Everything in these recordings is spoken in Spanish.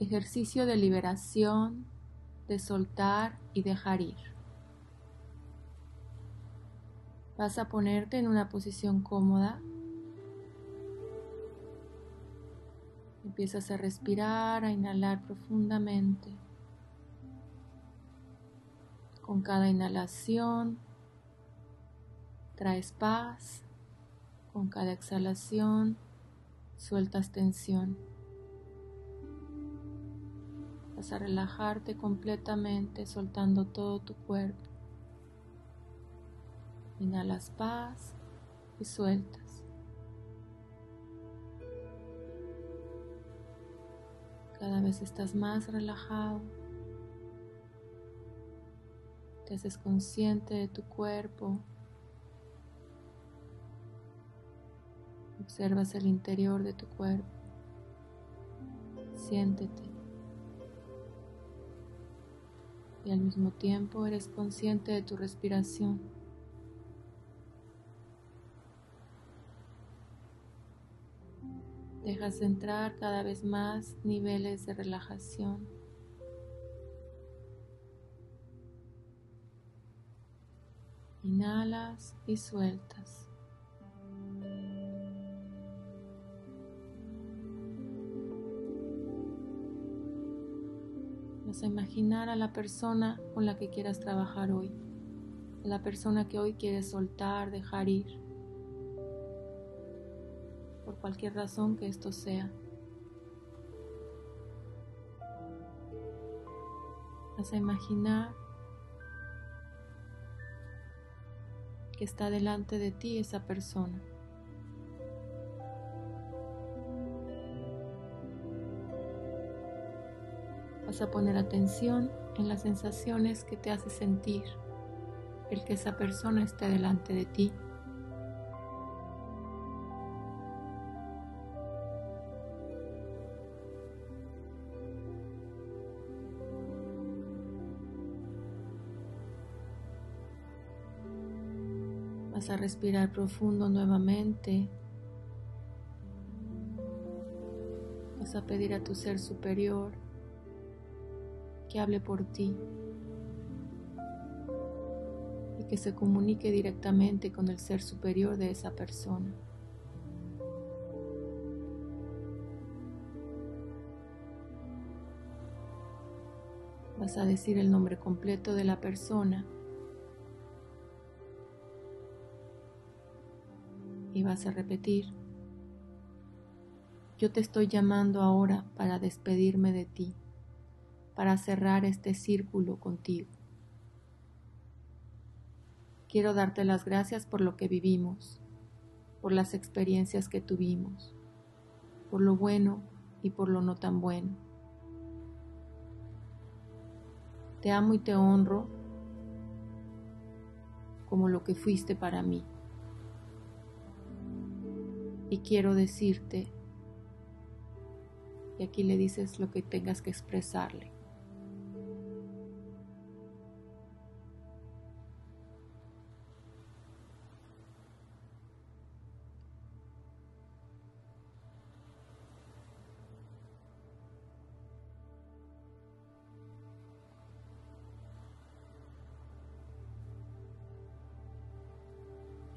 Ejercicio de liberación, de soltar y dejar ir. Vas a ponerte en una posición cómoda. Empiezas a respirar, a inhalar profundamente. Con cada inhalación traes paz. Con cada exhalación sueltas tensión. Vas a relajarte completamente soltando todo tu cuerpo. Inhalas paz y sueltas. Cada vez estás más relajado. Te haces consciente de tu cuerpo. Observas el interior de tu cuerpo. Siéntete. Y al mismo tiempo eres consciente de tu respiración. Dejas entrar cada vez más niveles de relajación. Inhalas y sueltas. Vas a imaginar a la persona con la que quieras trabajar hoy, a la persona que hoy quieres soltar, dejar ir por cualquier razón que esto sea. Vas a imaginar que está delante de ti esa persona. Vas a poner atención en las sensaciones que te hace sentir el que esa persona esté delante de ti. Vas a respirar profundo nuevamente. Vas a pedir a tu ser superior que hable por ti. Y que se comunique directamente con el ser superior de esa persona. Vas a decir el nombre completo de la persona. Y vas a repetir, yo te estoy llamando ahora para despedirme de ti, para cerrar este círculo contigo. Quiero darte las gracias por lo que vivimos, por las experiencias que tuvimos, por lo bueno y por lo no tan bueno. Te amo y te honro como lo que fuiste para mí y quiero decirte, y aquí le dices lo que tengas que expresarle.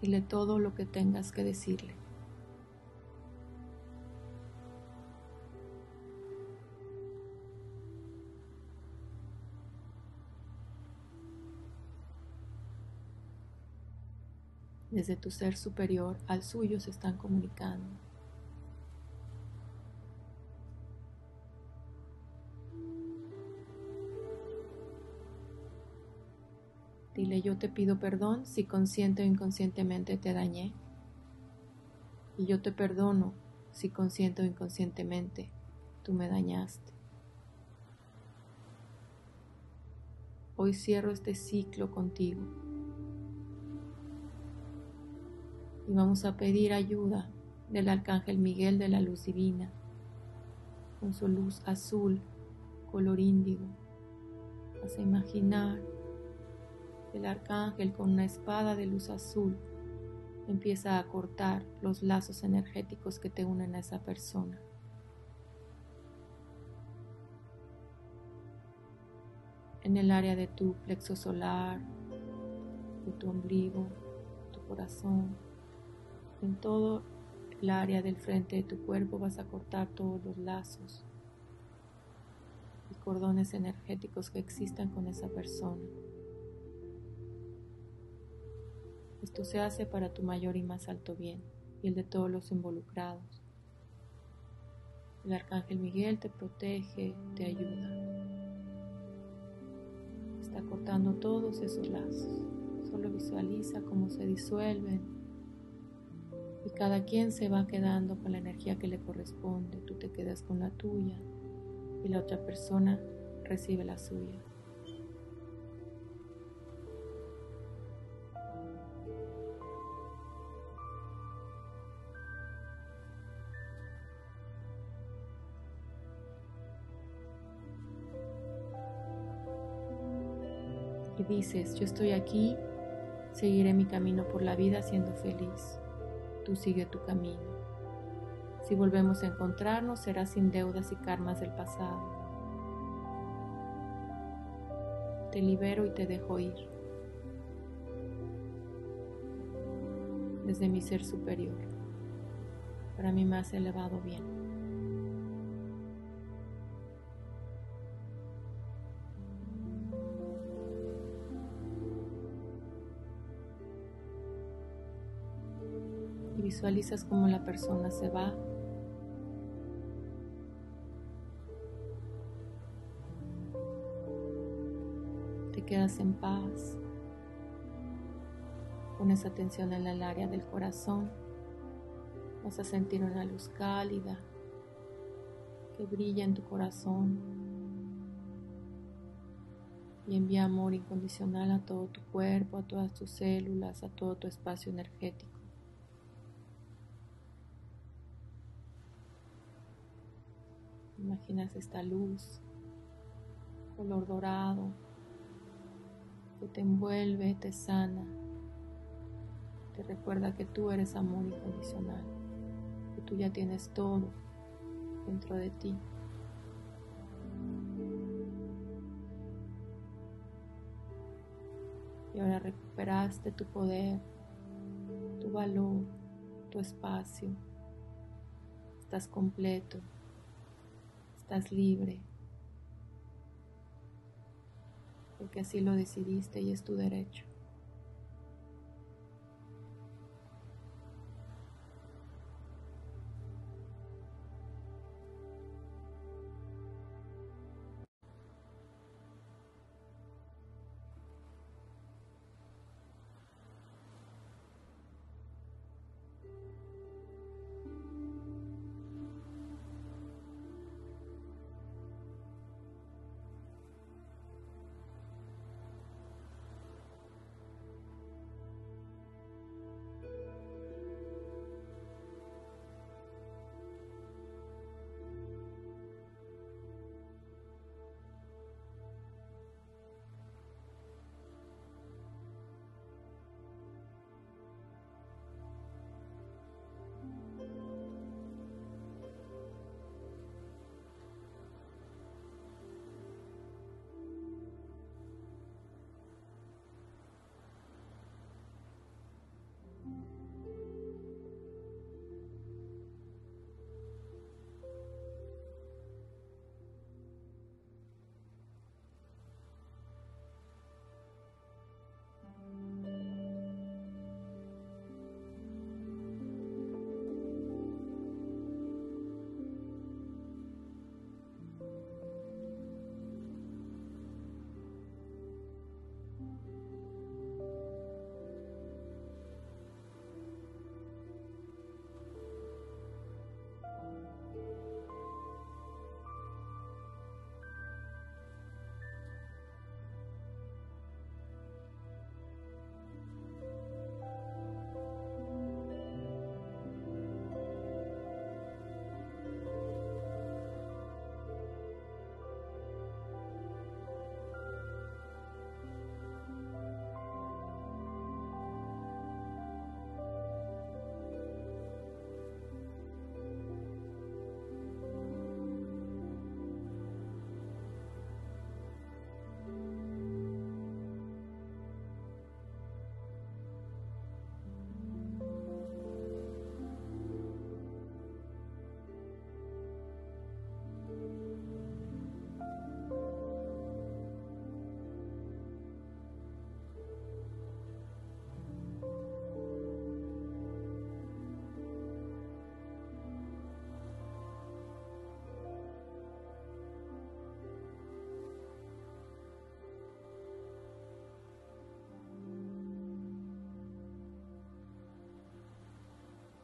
Dile todo lo que tengas que decirle. desde tu ser superior al suyo se están comunicando. Dile, yo te pido perdón si consciente o inconscientemente te dañé. Y yo te perdono si consciente o inconscientemente tú me dañaste. Hoy cierro este ciclo contigo. y vamos a pedir ayuda del Arcángel Miguel de la Luz Divina, con su luz azul, color índigo. Vas a imaginar el Arcángel con una espada de luz azul empieza a cortar los lazos energéticos que te unen a esa persona. en el área de tu plexo solar, de tu ombligo, tu corazón, en todo el área del frente de tu cuerpo vas a cortar todos los lazos y cordones energéticos que existan con esa persona. Esto se hace para tu mayor y más alto bien y el de todos los involucrados. El arcángel Miguel te protege, te ayuda. Está cortando todos esos lazos. Solo visualiza cómo se disuelven y cada quien se va quedando con la energía que le corresponde. Tú te quedas con la tuya y la otra persona recibe la suya. Dices, yo estoy aquí, seguiré mi camino por la vida siendo feliz. Tú sigue tu camino. Si volvemos a encontrarnos, será sin deudas y karmas del pasado. Te libero y te dejo ir. Desde mi ser superior, para mi más elevado bien. Visualizas cómo la persona se va. Te quedas en paz. Pones atención en el área del corazón. Vas a sentir una luz cálida que brilla en tu corazón y envía amor incondicional a todo tu cuerpo, a todas tus células, a todo tu espacio energético. Imaginas esta luz, color dorado, que te envuelve, te sana, te recuerda que tú eres amor incondicional, que tú ya tienes todo dentro de ti. Y ahora recuperaste tu poder, tu valor, tu espacio. Estás completo, estás libre, porque así lo decidiste y es tu derecho.